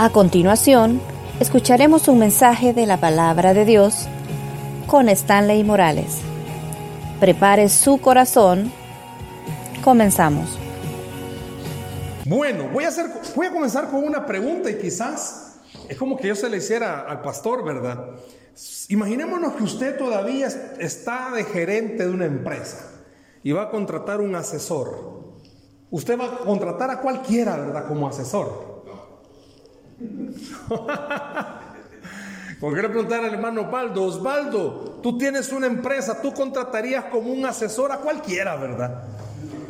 A continuación, escucharemos un mensaje de la palabra de Dios con Stanley Morales. Prepare su corazón. Comenzamos. Bueno, voy a, hacer, voy a comenzar con una pregunta y quizás es como que yo se le hiciera al pastor, ¿verdad? Imaginémonos que usted todavía está de gerente de una empresa y va a contratar un asesor. Usted va a contratar a cualquiera, ¿verdad? Como asesor. Le preguntar al hermano Osvaldo, Osvaldo, tú tienes una empresa, tú contratarías como un asesor a cualquiera, ¿verdad?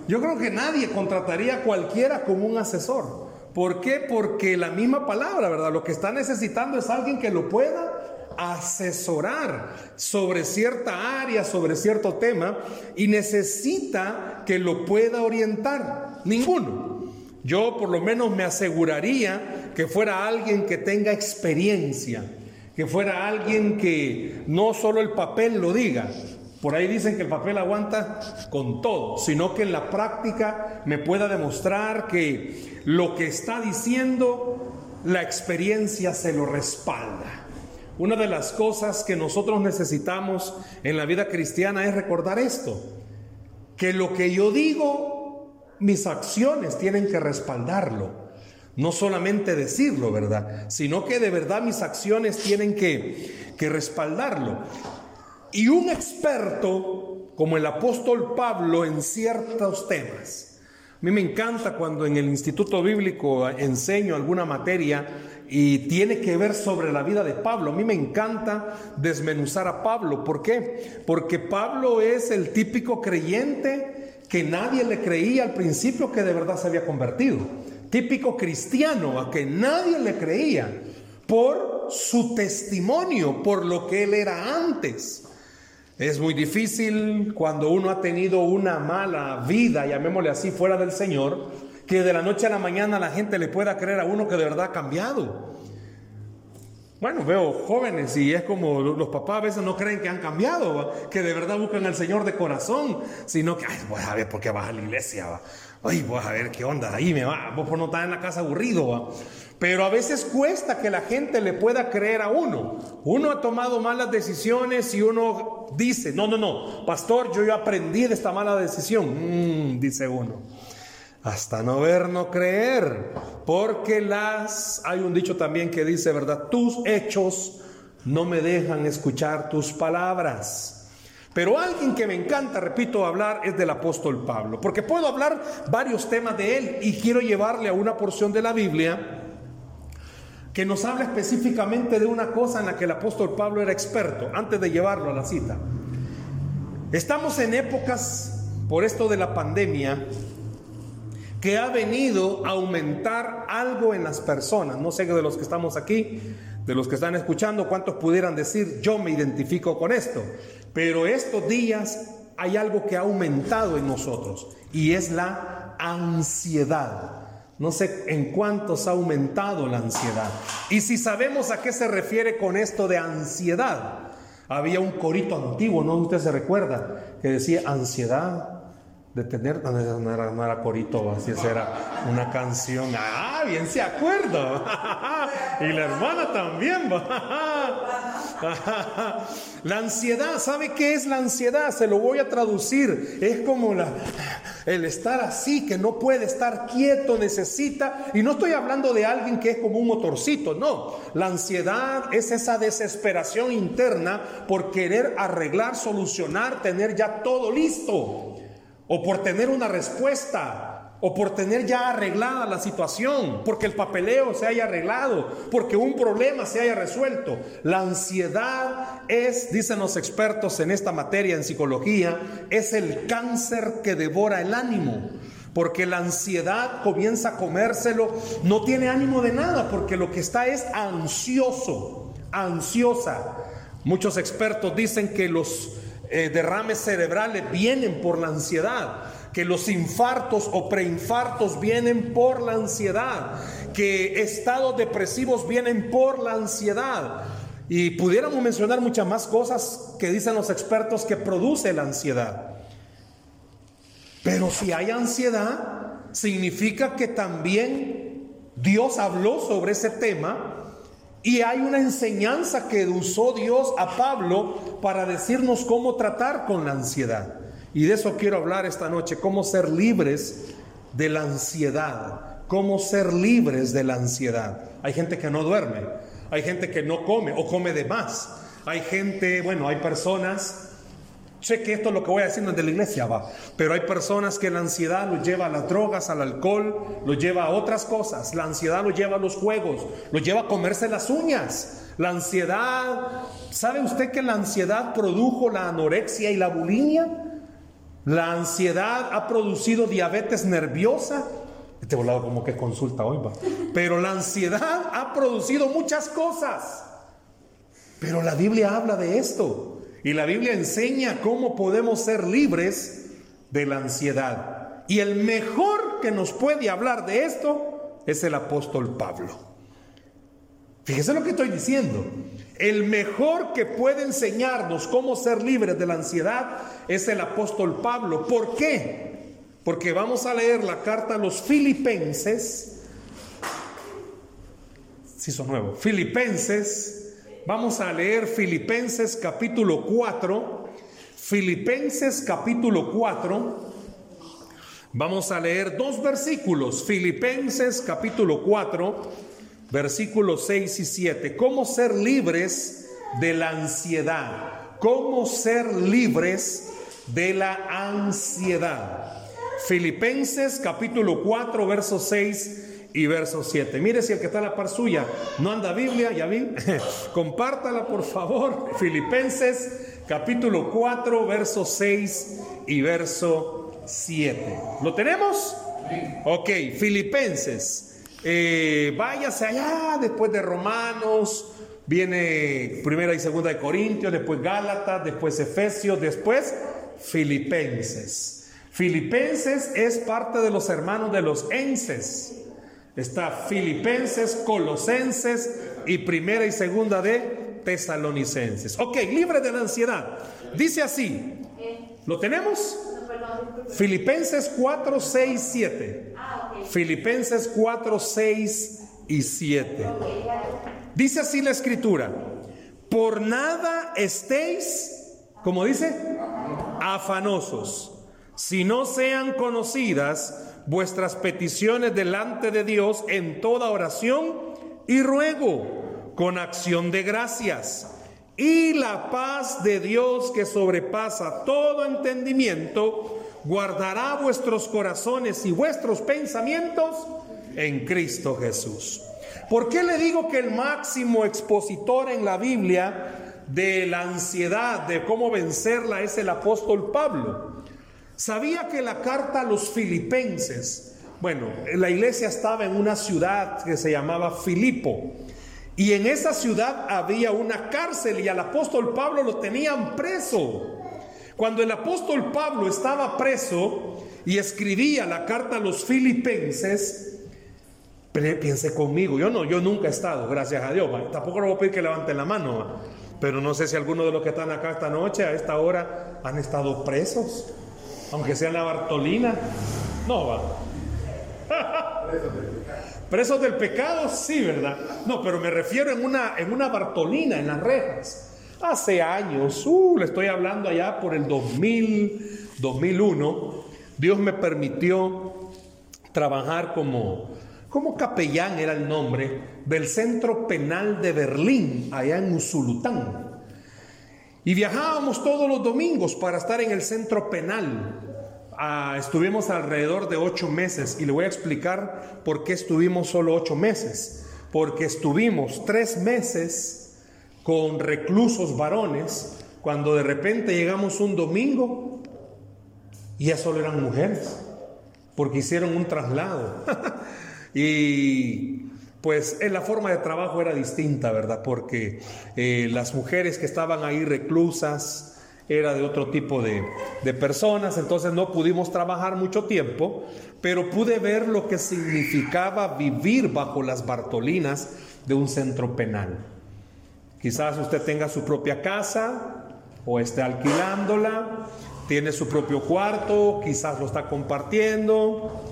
Yo creo que nadie contrataría a cualquiera como un asesor. ¿Por qué? Porque la misma palabra, ¿verdad? Lo que está necesitando es alguien que lo pueda asesorar sobre cierta área, sobre cierto tema, y necesita que lo pueda orientar. Ninguno. Yo por lo menos me aseguraría que fuera alguien que tenga experiencia, que fuera alguien que no solo el papel lo diga, por ahí dicen que el papel aguanta con todo, sino que en la práctica me pueda demostrar que lo que está diciendo, la experiencia se lo respalda. Una de las cosas que nosotros necesitamos en la vida cristiana es recordar esto, que lo que yo digo mis acciones tienen que respaldarlo. No solamente decirlo, ¿verdad? Sino que de verdad mis acciones tienen que, que respaldarlo. Y un experto como el apóstol Pablo en ciertos temas. A mí me encanta cuando en el Instituto Bíblico enseño alguna materia y tiene que ver sobre la vida de Pablo. A mí me encanta desmenuzar a Pablo. ¿Por qué? Porque Pablo es el típico creyente que nadie le creía al principio que de verdad se había convertido. Típico cristiano a que nadie le creía por su testimonio, por lo que él era antes. Es muy difícil cuando uno ha tenido una mala vida, llamémosle así, fuera del Señor, que de la noche a la mañana la gente le pueda creer a uno que de verdad ha cambiado. Bueno, veo jóvenes y es como los papás a veces no creen que han cambiado, que de verdad buscan al Señor de corazón, sino que, ay, voy a ver por qué vas a la iglesia. Ay, voy a ver qué onda, ahí me va, vos por no estar en la casa aburrido. Pero a veces cuesta que la gente le pueda creer a uno. Uno ha tomado malas decisiones y uno dice, no, no, no, pastor, yo ya aprendí de esta mala decisión, mm, dice uno hasta no ver, no creer, porque las, hay un dicho también que dice, ¿verdad? Tus hechos no me dejan escuchar tus palabras. Pero alguien que me encanta, repito, hablar es del apóstol Pablo, porque puedo hablar varios temas de él y quiero llevarle a una porción de la Biblia que nos habla específicamente de una cosa en la que el apóstol Pablo era experto, antes de llevarlo a la cita. Estamos en épocas, por esto de la pandemia, que ha venido a aumentar algo en las personas. No sé de los que estamos aquí, de los que están escuchando, cuántos pudieran decir, yo me identifico con esto. Pero estos días hay algo que ha aumentado en nosotros y es la ansiedad. No sé en cuántos ha aumentado la ansiedad. Y si sabemos a qué se refiere con esto de ansiedad, había un corito antiguo, ¿no? Usted se recuerda, que decía ansiedad, de tener, no, era, no era corito, así era una canción, ah, bien se acuerda, y la hermana también, la ansiedad, ¿sabe qué es la ansiedad? Se lo voy a traducir, es como la, el estar así, que no puede estar quieto, necesita, y no estoy hablando de alguien que es como un motorcito, no, la ansiedad es esa desesperación interna por querer arreglar, solucionar, tener ya todo listo o por tener una respuesta, o por tener ya arreglada la situación, porque el papeleo se haya arreglado, porque un problema se haya resuelto. La ansiedad es, dicen los expertos en esta materia en psicología, es el cáncer que devora el ánimo. Porque la ansiedad comienza a comérselo, no tiene ánimo de nada, porque lo que está es ansioso, ansiosa. Muchos expertos dicen que los eh, derrames cerebrales vienen por la ansiedad, que los infartos o preinfartos vienen por la ansiedad, que estados depresivos vienen por la ansiedad. Y pudiéramos mencionar muchas más cosas que dicen los expertos que produce la ansiedad. Pero si hay ansiedad, significa que también Dios habló sobre ese tema y hay una enseñanza que usó Dios a Pablo para decirnos cómo tratar con la ansiedad. Y de eso quiero hablar esta noche, cómo ser libres de la ansiedad, cómo ser libres de la ansiedad. Hay gente que no duerme, hay gente que no come o come de más. Hay gente, bueno, hay personas Sé que esto es lo que voy a decir no es de la iglesia, va. Pero hay personas que la ansiedad los lleva a las drogas, al alcohol, los lleva a otras cosas. La ansiedad los lleva a los juegos, los lleva a comerse las uñas. La ansiedad, ¿sabe usted que la ansiedad produjo la anorexia y la bulimia? La ansiedad ha producido diabetes nerviosa. Este volado como que consulta hoy, va. Pero la ansiedad ha producido muchas cosas. Pero la Biblia habla de esto. Y la Biblia enseña cómo podemos ser libres de la ansiedad. Y el mejor que nos puede hablar de esto es el apóstol Pablo. Fíjese lo que estoy diciendo. El mejor que puede enseñarnos cómo ser libres de la ansiedad es el apóstol Pablo. ¿Por qué? Porque vamos a leer la carta a los filipenses. Si son nuevos. Filipenses Vamos a leer Filipenses capítulo 4. Filipenses capítulo 4. Vamos a leer dos versículos. Filipenses capítulo 4, versículos 6 y 7. ¿Cómo ser libres de la ansiedad? ¿Cómo ser libres de la ansiedad? Filipenses capítulo 4, versos 6 y verso 7. Mire si el que está a la par suya no anda Biblia, ya vi. Compártala por favor. Filipenses capítulo 4, verso 6 y verso 7. ¿Lo tenemos? Ok, Filipenses. Eh, váyase allá después de Romanos. Viene primera y segunda de Corintios, después Gálatas, después Efesios, después Filipenses. Filipenses es parte de los hermanos de los enses. Está Filipenses, Colosenses y primera y segunda de Tesalonicenses. Ok, libre de la ansiedad. Dice así. ¿Lo tenemos? Filipenses 4, 6, 7. Filipenses 4, 6 y 7. Dice así la escritura. Por nada estéis, como dice, afanosos, si no sean conocidas vuestras peticiones delante de Dios en toda oración y ruego con acción de gracias. Y la paz de Dios que sobrepasa todo entendimiento, guardará vuestros corazones y vuestros pensamientos en Cristo Jesús. ¿Por qué le digo que el máximo expositor en la Biblia de la ansiedad, de cómo vencerla, es el apóstol Pablo? Sabía que la carta a los filipenses, bueno, la iglesia estaba en una ciudad que se llamaba Filipo. Y en esa ciudad había una cárcel y al apóstol Pablo lo tenían preso. Cuando el apóstol Pablo estaba preso y escribía la carta a los filipenses, piense conmigo, yo no, yo nunca he estado, gracias a Dios, tampoco le voy a pedir que levanten la mano, pero no sé si alguno de los que están acá esta noche, a esta hora, han estado presos aunque sea la Bartolina, no va. Presos del pecado, sí, ¿verdad? No, pero me refiero en una, en una Bartolina, en las rejas. Hace años, uh, le estoy hablando allá por el 2000, 2001, Dios me permitió trabajar como, como capellán, era el nombre, del Centro Penal de Berlín, allá en Usulután. Y viajábamos todos los domingos para estar en el centro penal. Ah, estuvimos alrededor de ocho meses y le voy a explicar por qué estuvimos solo ocho meses. Porque estuvimos tres meses con reclusos varones cuando de repente llegamos un domingo y ya solo eran mujeres porque hicieron un traslado. y pues en la forma de trabajo era distinta, ¿verdad? Porque eh, las mujeres que estaban ahí reclusas era de otro tipo de, de personas, entonces no pudimos trabajar mucho tiempo, pero pude ver lo que significaba vivir bajo las Bartolinas de un centro penal. Quizás usted tenga su propia casa o esté alquilándola, tiene su propio cuarto, quizás lo está compartiendo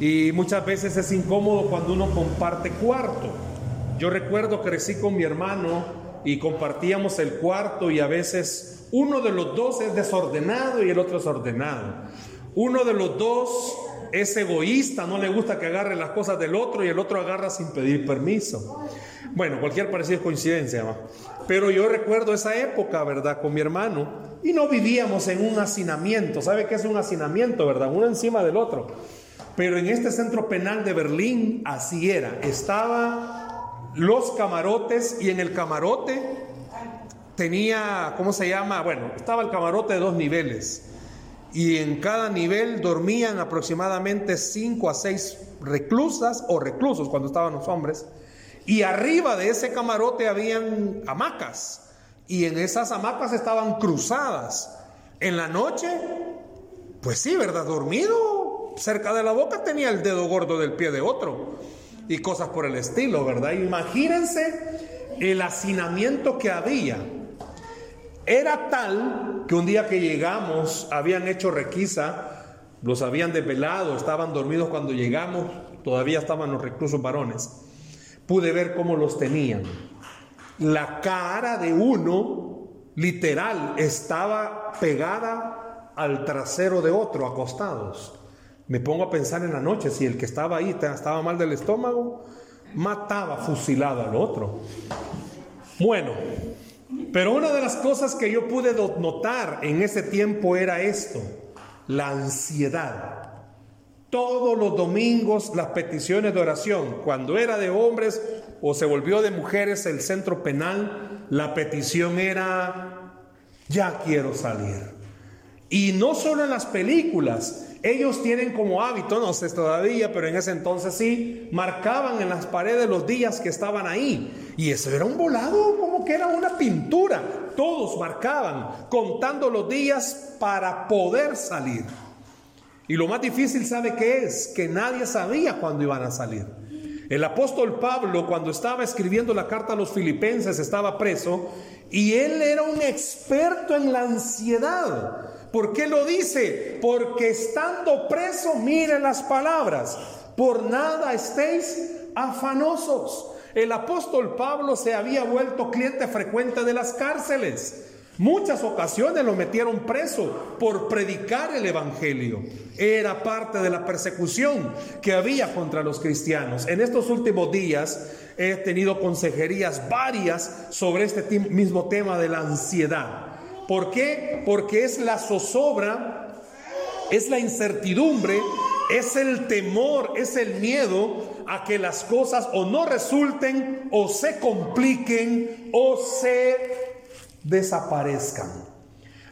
Y muchas veces es incómodo cuando uno comparte cuarto. Yo recuerdo crecí con mi hermano y compartíamos el cuarto y a veces uno de los dos es desordenado y el otro es ordenado. Uno de los dos es egoísta, no le gusta que agarre las cosas del otro y el otro agarra sin pedir permiso. Bueno, cualquier parecido es coincidencia, pero yo recuerdo esa época, ¿verdad? Con mi hermano y no vivíamos en un hacinamiento. ¿Sabe qué es un hacinamiento, verdad? Uno encima del otro. Pero en este centro penal de Berlín así era. Estaba los camarotes y en el camarote tenía, ¿cómo se llama? Bueno, estaba el camarote de dos niveles. Y en cada nivel dormían aproximadamente cinco a seis reclusas o reclusos cuando estaban los hombres. Y arriba de ese camarote habían hamacas. Y en esas hamacas estaban cruzadas. En la noche, pues sí, ¿verdad? Dormido cerca de la boca tenía el dedo gordo del pie de otro y cosas por el estilo, ¿verdad? Imagínense el hacinamiento que había. Era tal que un día que llegamos habían hecho requisa, los habían desvelado, estaban dormidos cuando llegamos, todavía estaban los reclusos varones. Pude ver cómo los tenían. La cara de uno, literal, estaba pegada al trasero de otro, acostados. Me pongo a pensar en la noche, si el que estaba ahí estaba mal del estómago, mataba fusilado al otro. Bueno, pero una de las cosas que yo pude notar en ese tiempo era esto, la ansiedad. Todos los domingos las peticiones de oración, cuando era de hombres o se volvió de mujeres el centro penal, la petición era, ya quiero salir. Y no solo en las películas, ellos tienen como hábito, no sé todavía, pero en ese entonces sí, marcaban en las paredes los días que estaban ahí. Y eso era un volado, como que era una pintura. Todos marcaban, contando los días para poder salir. Y lo más difícil, ¿sabe qué es? Que nadie sabía cuándo iban a salir. El apóstol Pablo, cuando estaba escribiendo la carta a los filipenses, estaba preso y él era un experto en la ansiedad. ¿Por qué lo dice? Porque estando preso, mire las palabras, por nada estéis afanosos. El apóstol Pablo se había vuelto cliente frecuente de las cárceles. Muchas ocasiones lo metieron preso por predicar el Evangelio. Era parte de la persecución que había contra los cristianos. En estos últimos días he tenido consejerías varias sobre este mismo tema de la ansiedad. ¿Por qué? Porque es la zozobra, es la incertidumbre, es el temor, es el miedo a que las cosas o no resulten o se compliquen o se desaparezcan.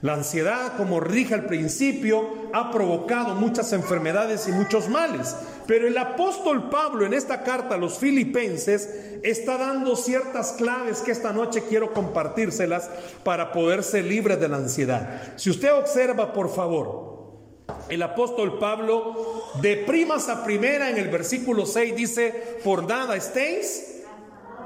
La ansiedad, como rige al principio, ha provocado muchas enfermedades y muchos males. Pero el apóstol Pablo en esta carta a los filipenses está dando ciertas claves que esta noche quiero compartírselas para poder ser libre de la ansiedad. Si usted observa, por favor, el apóstol Pablo de primas a primera en el versículo 6 dice, por nada estéis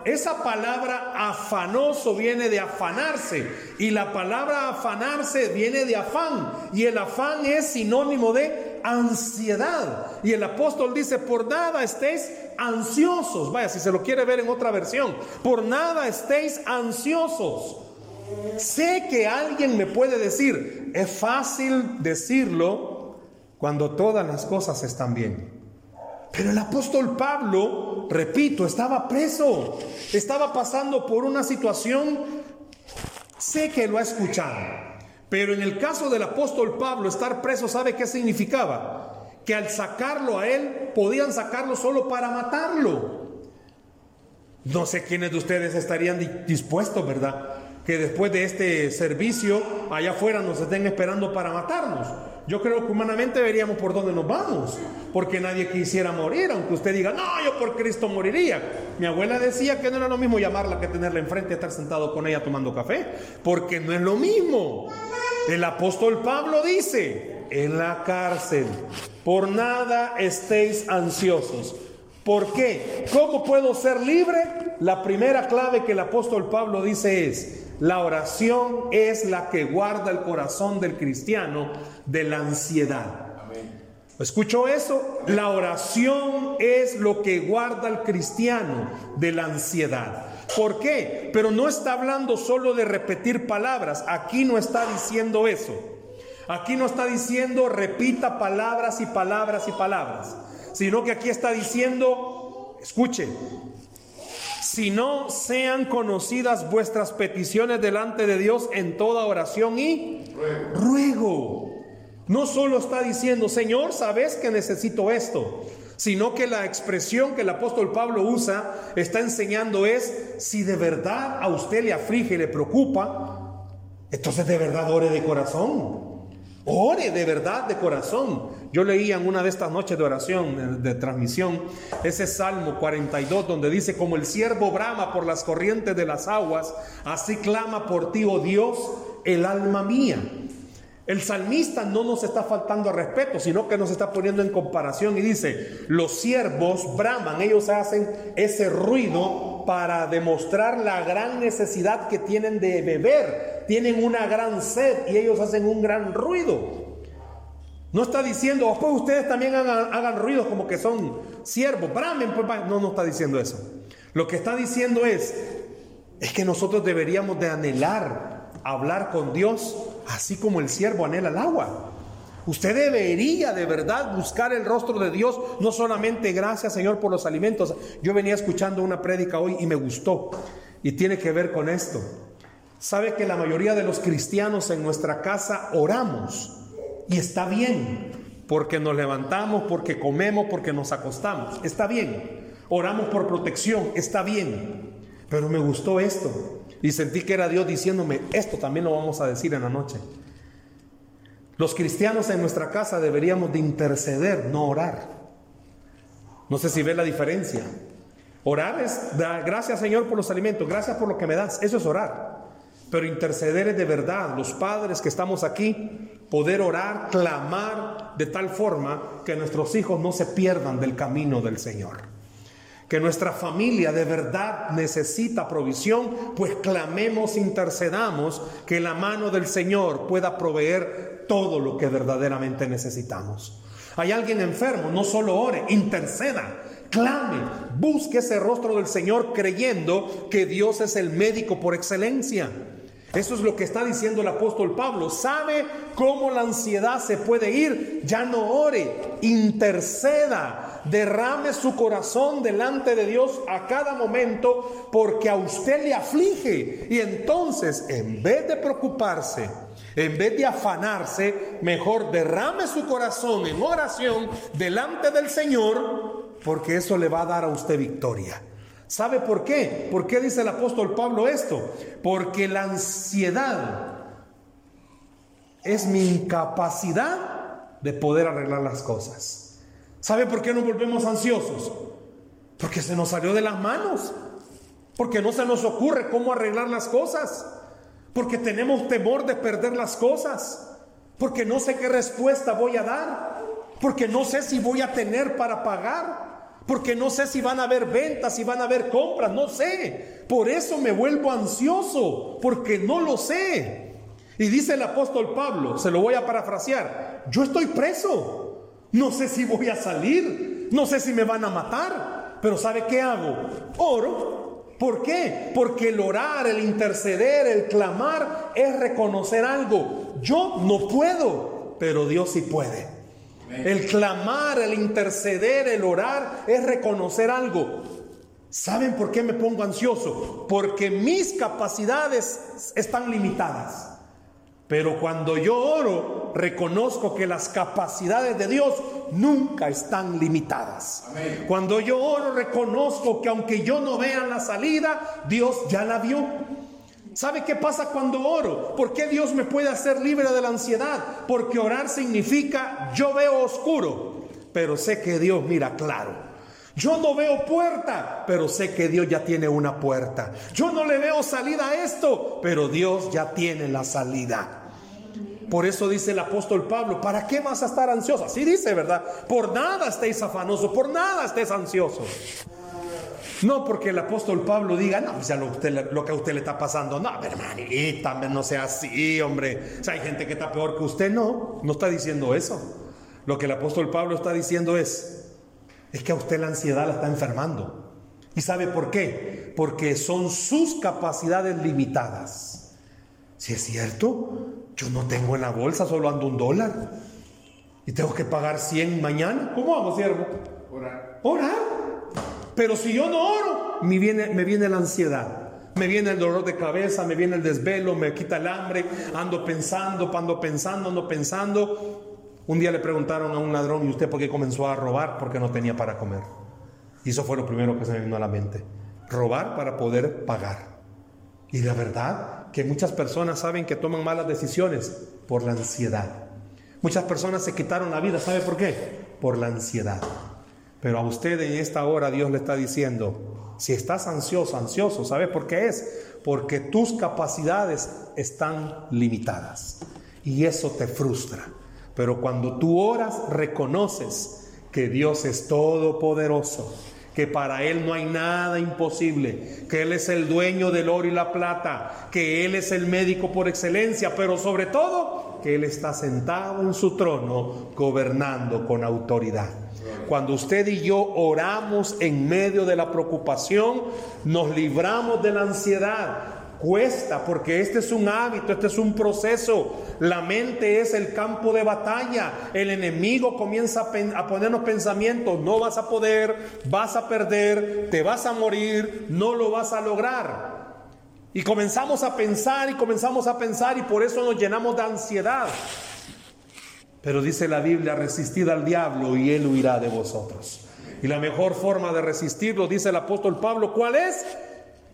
esa palabra afanoso viene de afanarse y la palabra afanarse viene de afán y el afán es sinónimo de ansiedad. Y el apóstol dice, por nada estéis ansiosos. Vaya, si se lo quiere ver en otra versión, por nada estéis ansiosos. Sé que alguien me puede decir, es fácil decirlo cuando todas las cosas están bien. Pero el apóstol Pablo, repito, estaba preso, estaba pasando por una situación, sé que lo ha escuchado, pero en el caso del apóstol Pablo, estar preso, ¿sabe qué significaba? Que al sacarlo a él, podían sacarlo solo para matarlo. No sé quiénes de ustedes estarían dispuestos, ¿verdad? Que después de este servicio, allá afuera nos estén esperando para matarnos. Yo creo que humanamente veríamos por dónde nos vamos, porque nadie quisiera morir, aunque usted diga, no, yo por Cristo moriría. Mi abuela decía que no era lo mismo llamarla que tenerla enfrente y estar sentado con ella tomando café, porque no es lo mismo. El apóstol Pablo dice, en la cárcel, por nada estéis ansiosos. ¿Por qué? ¿Cómo puedo ser libre? La primera clave que el apóstol Pablo dice es, la oración es la que guarda el corazón del cristiano de la ansiedad. ¿Escuchó eso? La oración es lo que guarda al cristiano de la ansiedad. ¿Por qué? Pero no está hablando solo de repetir palabras. Aquí no está diciendo eso. Aquí no está diciendo repita palabras y palabras y palabras. Sino que aquí está diciendo, escuche, si no sean conocidas vuestras peticiones delante de Dios en toda oración y ruego. No solo está diciendo, Señor, sabes que necesito esto, sino que la expresión que el apóstol Pablo usa está enseñando es, si de verdad a usted le aflige y le preocupa, entonces de verdad ore de corazón. Ore de verdad de corazón. Yo leía en una de estas noches de oración, de, transmisión, ese Salmo 42 donde dice, como el siervo brama por las corrientes de las aguas, así clama por ti, oh Dios, el alma mía. El salmista no nos está faltando a respeto, sino que nos está poniendo en comparación y dice, los siervos braman, ellos hacen ese ruido para demostrar la gran necesidad que tienen de beber, tienen una gran sed y ellos hacen un gran ruido. No está diciendo, después ustedes también hagan, hagan ruidos como que son siervos, bramen, pues, no, no está diciendo eso. Lo que está diciendo es, es que nosotros deberíamos de anhelar hablar con Dios así como el siervo anhela el agua. Usted debería de verdad buscar el rostro de Dios, no solamente gracias Señor por los alimentos. Yo venía escuchando una prédica hoy y me gustó y tiene que ver con esto. Sabe que la mayoría de los cristianos en nuestra casa oramos y está bien, porque nos levantamos, porque comemos, porque nos acostamos, está bien. Oramos por protección, está bien. Pero me gustó esto. Y sentí que era Dios diciéndome, esto también lo vamos a decir en la noche. Los cristianos en nuestra casa deberíamos de interceder, no orar. No sé si ve la diferencia. Orar es, dar gracias Señor por los alimentos, gracias por lo que me das, eso es orar. Pero interceder es de verdad, los padres que estamos aquí, poder orar, clamar de tal forma que nuestros hijos no se pierdan del camino del Señor que nuestra familia de verdad necesita provisión, pues clamemos, intercedamos, que la mano del Señor pueda proveer todo lo que verdaderamente necesitamos. Hay alguien enfermo, no solo ore, interceda, clame, busque ese rostro del Señor creyendo que Dios es el médico por excelencia. Eso es lo que está diciendo el apóstol Pablo. ¿Sabe cómo la ansiedad se puede ir? Ya no ore, interceda, derrame su corazón delante de Dios a cada momento porque a usted le aflige. Y entonces, en vez de preocuparse, en vez de afanarse, mejor derrame su corazón en oración delante del Señor porque eso le va a dar a usted victoria. ¿Sabe por qué? ¿Por qué dice el apóstol Pablo esto? Porque la ansiedad es mi incapacidad de poder arreglar las cosas. ¿Sabe por qué nos volvemos ansiosos? Porque se nos salió de las manos. Porque no se nos ocurre cómo arreglar las cosas. Porque tenemos temor de perder las cosas. Porque no sé qué respuesta voy a dar. Porque no sé si voy a tener para pagar porque no sé si van a haber ventas, si van a haber compras, no sé. Por eso me vuelvo ansioso, porque no lo sé. Y dice el apóstol Pablo, se lo voy a parafrasear, yo estoy preso, no sé si voy a salir, no sé si me van a matar, pero ¿sabe qué hago? Oro. ¿Por qué? Porque el orar, el interceder, el clamar es reconocer algo. Yo no puedo, pero Dios sí puede. El clamar, el interceder, el orar es reconocer algo. ¿Saben por qué me pongo ansioso? Porque mis capacidades están limitadas. Pero cuando yo oro, reconozco que las capacidades de Dios nunca están limitadas. Cuando yo oro, reconozco que aunque yo no vea la salida, Dios ya la vio. ¿Sabe qué pasa cuando oro? ¿Por qué Dios me puede hacer libre de la ansiedad? Porque orar significa yo veo oscuro, pero sé que Dios mira claro. Yo no veo puerta, pero sé que Dios ya tiene una puerta. Yo no le veo salida a esto, pero Dios ya tiene la salida. Por eso dice el apóstol Pablo, ¿para qué vas a estar ansioso? Así dice, ¿verdad? Por nada estéis afanosos, por nada estés ansiosos. No porque el apóstol Pablo diga, no, pues ya lo, que a usted le está pasando, no, hermanita, no sea así, hombre. O sea, hay gente que está peor que usted, no, no está diciendo eso. Lo que el apóstol Pablo está diciendo es, es que a usted la ansiedad la está enfermando. ¿Y sabe por qué? Porque son sus capacidades limitadas. Si es cierto, yo no tengo en la bolsa, solo ando un dólar. Y tengo que pagar 100 mañana. ¿Cómo hago, siervo? Orar. Orar. Pero si yo no oro, me viene, me viene la ansiedad. Me viene el dolor de cabeza, me viene el desvelo, me quita el hambre, ando pensando, ando pensando, ando pensando. Un día le preguntaron a un ladrón, ¿y usted por qué comenzó a robar? Porque no tenía para comer. Y eso fue lo primero que se me vino a la mente. Robar para poder pagar. Y la verdad que muchas personas saben que toman malas decisiones por la ansiedad. Muchas personas se quitaron la vida, ¿sabe por qué? Por la ansiedad. Pero a usted en esta hora Dios le está diciendo, si estás ansioso, ansioso, ¿sabe por qué es? Porque tus capacidades están limitadas y eso te frustra. Pero cuando tú oras, reconoces que Dios es todopoderoso, que para Él no hay nada imposible, que Él es el dueño del oro y la plata, que Él es el médico por excelencia, pero sobre todo que Él está sentado en su trono gobernando con autoridad. Cuando usted y yo oramos en medio de la preocupación, nos libramos de la ansiedad. Cuesta porque este es un hábito, este es un proceso. La mente es el campo de batalla. El enemigo comienza a, ponernos pensamientos. No vas a poder, vas a perder, te vas a morir, no lo vas a lograr. Y comenzamos a pensar y comenzamos a pensar y por eso nos llenamos de ansiedad. Pero dice la Biblia, resistid al diablo y él huirá de vosotros. Y la mejor forma de resistirlo, dice el apóstol Pablo, ¿cuál es?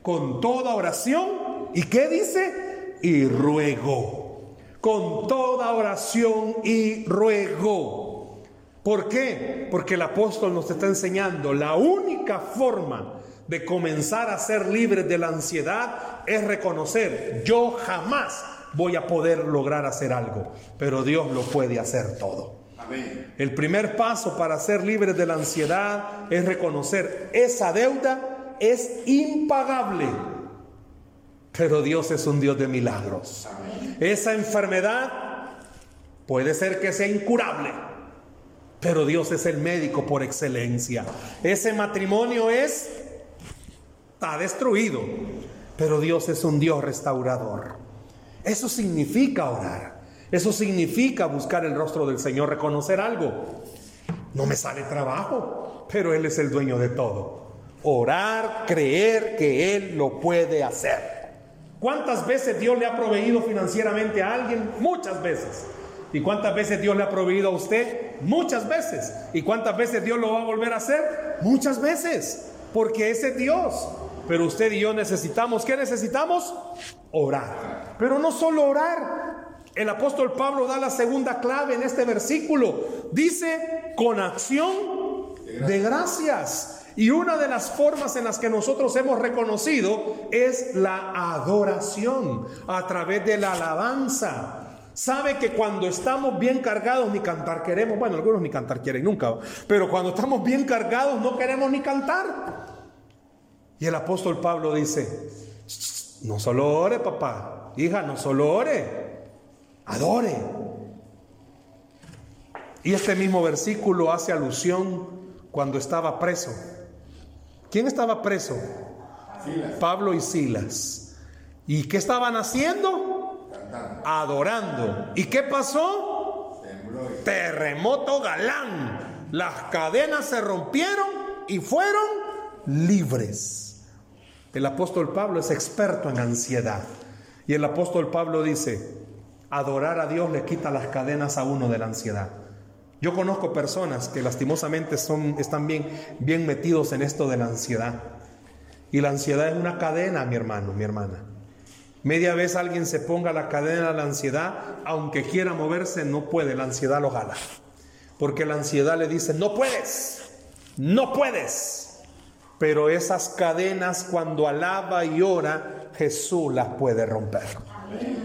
Con toda oración. ¿Y qué dice? Y ruego. Con toda oración y ruego. ¿Por qué? Porque el apóstol nos está enseñando la única forma de comenzar a ser libres de la ansiedad es reconocer, yo jamás voy a poder lograr hacer algo, pero Dios lo puede hacer todo. El primer paso para ser libres de la ansiedad es reconocer esa deuda es impagable, pero Dios es un Dios de milagros. Esa enfermedad puede ser que sea incurable, pero Dios es el médico por excelencia. Ese matrimonio es está destruido, pero Dios es un Dios restaurador. Eso significa orar. Eso significa buscar el rostro del Señor, reconocer algo. No me sale trabajo, pero Él es el dueño de todo. Orar, creer que Él lo puede hacer. ¿Cuántas veces Dios le ha proveído financieramente a alguien? Muchas veces. ¿Y cuántas veces Dios le ha proveído a usted? Muchas veces. ¿Y cuántas veces Dios lo va a volver a hacer? Muchas veces. Porque ese es Dios. Pero usted y yo necesitamos, ¿qué necesitamos? Orar. Pero no solo orar. El apóstol Pablo da la segunda clave en este versículo. Dice, con acción de gracias. Y una de las formas en las que nosotros hemos reconocido es la adoración a través de la alabanza. Sabe que cuando estamos bien cargados ni cantar queremos, bueno, algunos ni cantar quieren nunca, pero cuando estamos bien cargados no queremos ni cantar. Y el apóstol Pablo dice, no solo ore, papá, hija, no solo ore, adore. Y este mismo versículo hace alusión cuando estaba preso. ¿Quién estaba preso? Pablo y Silas. ¿Y qué estaban haciendo? Adorando. ¿Y qué pasó? Terremoto galán. Las cadenas se rompieron y fueron libres. El apóstol Pablo es experto en ansiedad. Y el apóstol Pablo dice, adorar a Dios le quita las cadenas a uno de la ansiedad. Yo conozco personas que lastimosamente son, están bien, bien metidos en esto de la ansiedad. Y la ansiedad es una cadena, mi hermano, mi hermana. Media vez alguien se ponga la cadena de la ansiedad, aunque quiera moverse, no puede, la ansiedad lo jala. Porque la ansiedad le dice, no puedes, no puedes. Pero esas cadenas cuando alaba y ora, Jesús las puede romper.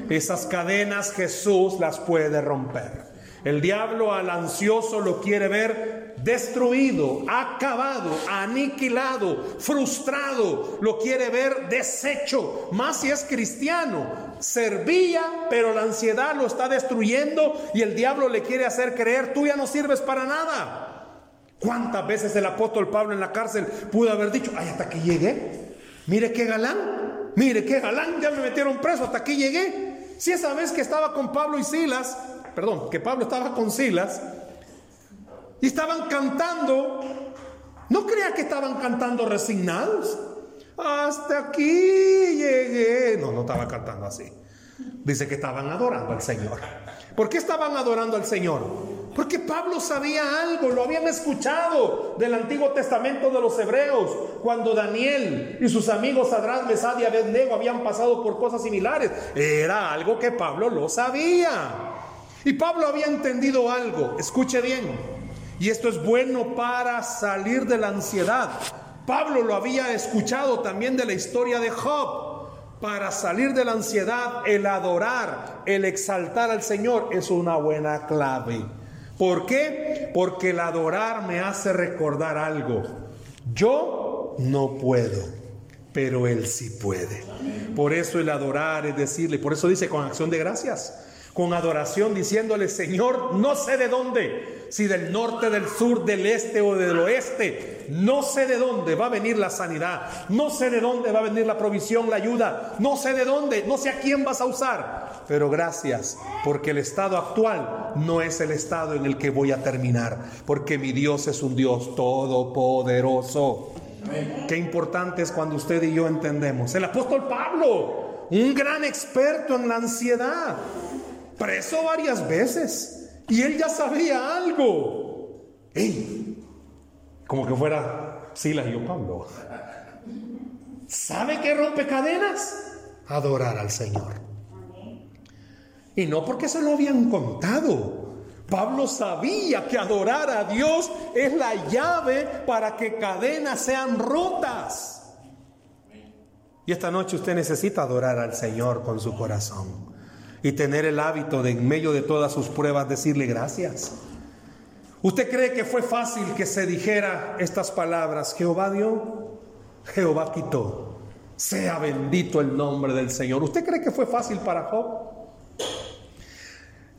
Esas cadenas Jesús las puede romper. El diablo al ansioso lo quiere ver destruido, acabado, aniquilado, frustrado, lo quiere ver deshecho, más si es cristiano. Servía, pero la ansiedad lo está destruyendo y el diablo le quiere hacer creer, tú ya no sirves para nada. ¿Cuántas veces el apóstol Pablo en la cárcel pudo haber dicho, ay, hasta que llegué? Mire qué galán, mire qué galán, ya me metieron preso, hasta aquí llegué. Si esa vez que estaba con Pablo y Silas, perdón, que Pablo estaba con Silas, y estaban cantando, no crea que estaban cantando resignados. Hasta aquí llegué. No, no estaban cantando así. Dice que estaban adorando al Señor. ¿Por qué estaban adorando al Señor? Porque Pablo sabía algo, lo habían escuchado del Antiguo Testamento de los Hebreos, cuando Daniel y sus amigos Adrán, Mesad y Abednego habían pasado por cosas similares. Era algo que Pablo lo sabía. Y Pablo había entendido algo, escuche bien, y esto es bueno para salir de la ansiedad. Pablo lo había escuchado también de la historia de Job. Para salir de la ansiedad, el adorar, el exaltar al Señor es una buena clave. ¿Por qué? Porque el adorar me hace recordar algo. Yo no puedo, pero Él sí puede. Por eso el adorar es decirle, por eso dice con acción de gracias con adoración diciéndole, Señor, no sé de dónde, si del norte, del sur, del este o del oeste, no sé de dónde va a venir la sanidad, no sé de dónde va a venir la provisión, la ayuda, no sé de dónde, no sé a quién vas a usar, pero gracias, porque el estado actual no es el estado en el que voy a terminar, porque mi Dios es un Dios todopoderoso. Qué importante es cuando usted y yo entendemos. El apóstol Pablo, un gran experto en la ansiedad, preso varias veces y él ya sabía algo. ¡Ey! Como que fuera Silas y Pablo. ¿Sabe qué rompe cadenas? Adorar al Señor. Y no porque se lo habían contado. Pablo sabía que adorar a Dios es la llave para que cadenas sean rotas. Y esta noche usted necesita adorar al Señor con su corazón y tener el hábito de en medio de todas sus pruebas decirle gracias. ¿Usted cree que fue fácil que se dijera estas palabras? Jehová dio, Jehová quitó. Sea bendito el nombre del Señor. ¿Usted cree que fue fácil para Job?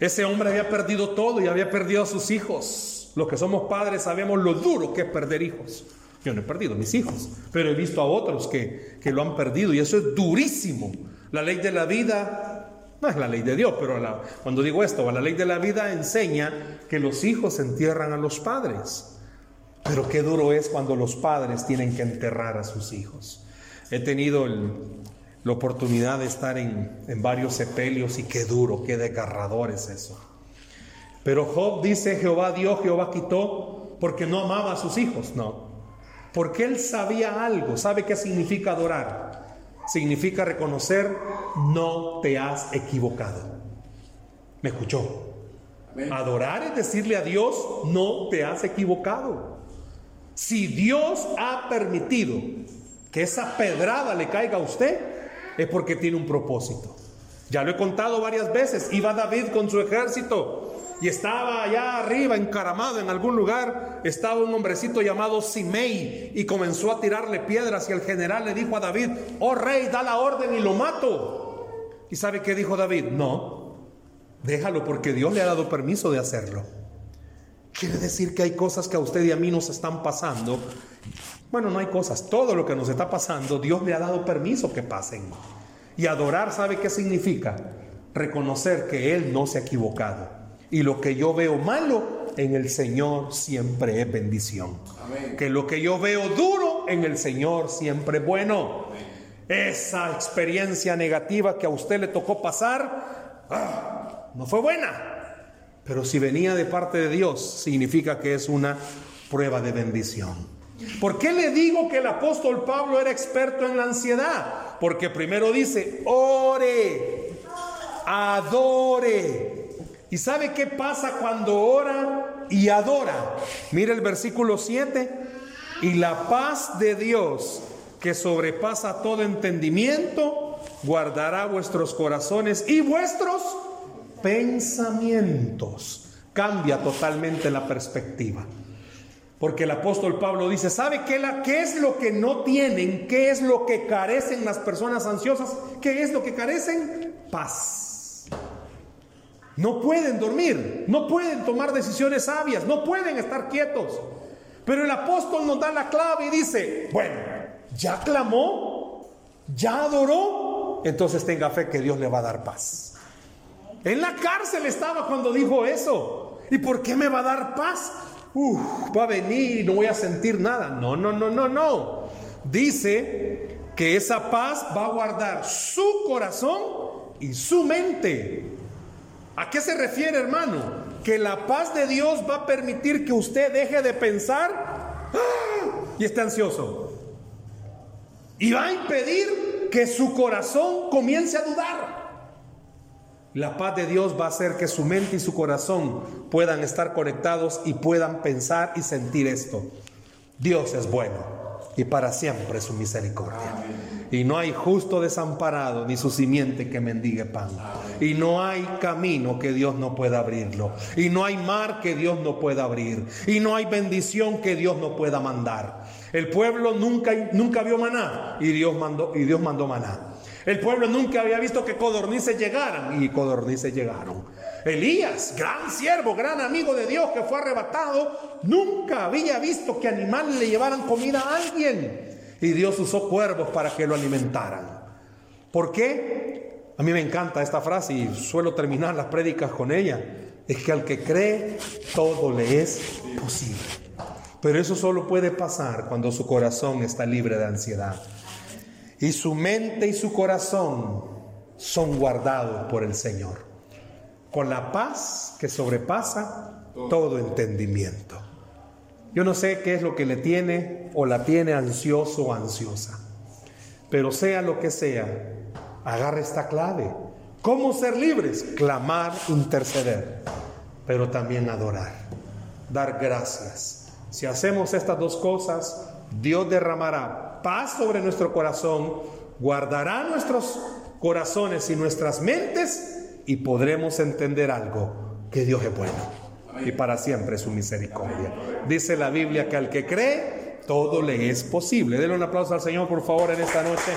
Ese hombre había perdido todo y había perdido a sus hijos. Los que somos padres sabemos lo duro que es perder hijos. Yo no he perdido mis hijos, pero he visto a otros que, que lo han perdido y eso es durísimo. La ley de la vida no es la ley de Dios, pero cuando digo esto, la ley de la vida enseña que los hijos entierran a los padres. Pero qué duro es cuando los padres tienen que enterrar a sus hijos. He tenido la oportunidad de estar en, en varios sepelios y qué duro, qué desgarrador es eso. Pero Job dice, Jehová dio, Jehová quitó, porque no amaba a sus hijos, no. Porque él sabía algo, sabe qué significa adorar significa reconocer no te has equivocado. ¿Me escuchó? Adorar es decirle a Dios no te has equivocado. Si Dios ha permitido que esa pedrada le caiga a usted, es porque tiene un propósito. Ya lo he contado varias veces. Iba David con su ejército y estaba allá arriba, encaramado en algún lugar, estaba un hombrecito llamado Simei y comenzó a tirarle piedras y el general le dijo a David, oh rey, da la orden y lo mato. ¿Y sabe qué dijo David? No, déjalo porque Dios le ha dado permiso de hacerlo. Quiere decir que hay cosas que a usted y a mí nos están pasando. Bueno, no hay cosas, todo lo que nos está pasando, Dios le ha dado permiso que pasen. Y adorar, ¿sabe qué significa? Reconocer que Él no se ha equivocado y lo que yo veo malo en el Señor siempre es bendición. Que lo que yo veo duro en el Señor siempre es bueno. Esa experiencia negativa que a usted le tocó pasar, ah, no fue buena. Pero si venía de parte de Dios, significa que es una prueba de bendición. ¿Por qué le digo que el apóstol Pablo era experto en la ansiedad? Porque primero dice, ore, adore, ¿Y sabe qué pasa cuando ora y adora? Mire el versículo 7. Y la paz de Dios, que sobrepasa todo entendimiento, guardará vuestros corazones y vuestros pensamientos. Cambia totalmente la perspectiva. Porque el apóstol Pablo dice, ¿sabe qué, la, es lo que no tienen? ¿Qué es lo que carecen las personas ansiosas? ¿Qué es lo que carecen? Paz. No pueden dormir, no pueden tomar decisiones sabias, no pueden estar quietos. Pero el apóstol nos da la clave y dice, bueno, ya clamó, ya adoró, entonces tenga fe que Dios le va a dar paz. En la cárcel estaba cuando dijo eso. ¿Y por qué me va a dar paz? Uf, va a venir y no voy a sentir nada. No, no, no, no, no. Dice que esa paz va a guardar su corazón y su mente. ¿A qué se refiere, hermano? Que la paz de Dios va a permitir que usted deje de pensar ¡ah! y esté ansioso. Y va a impedir que su corazón comience a dudar. La paz de Dios va a hacer que su mente y su corazón puedan estar conectados y puedan pensar y sentir esto. Dios es bueno y para siempre su misericordia. Y no hay justo desamparado ni su simiente que mendigue pan. Y no hay camino que Dios no pueda abrirlo. Y no hay mar que Dios no pueda abrir. Y no hay bendición que Dios no pueda mandar. El pueblo nunca, nunca vio maná y Dios mandó, y Dios mandó maná. El pueblo nunca había visto que codornices llegaran y codornices llegaron. Elías, gran siervo, gran amigo de Dios que fue arrebatado, nunca había visto que animales le llevaran comida a alguien. Y Dios usó cuervos para que lo alimentaran. ¿Por qué? A mí me encanta esta frase y suelo terminar las prédicas con ella. Es que al que cree, todo le es posible. Pero eso solo puede pasar cuando su corazón está libre de ansiedad y su mente y su corazón son guardados por el Señor, con la paz que sobrepasa todo entendimiento. Yo no sé qué es lo que le tiene o la tiene ansioso o ansiosa, pero sea lo que sea, agarre esta clave. ¿Cómo ser libres? Clamar, interceder, pero también adorar, dar gracias. Si hacemos estas dos cosas, Dios derramará paz sobre nuestro corazón, guardará nuestros corazones y nuestras mentes y podremos entender algo, que Dios es bueno y para siempre su misericordia. Dice la Biblia que al que cree, todo le es posible. Denle un aplauso al Señor, por favor, en esta noche.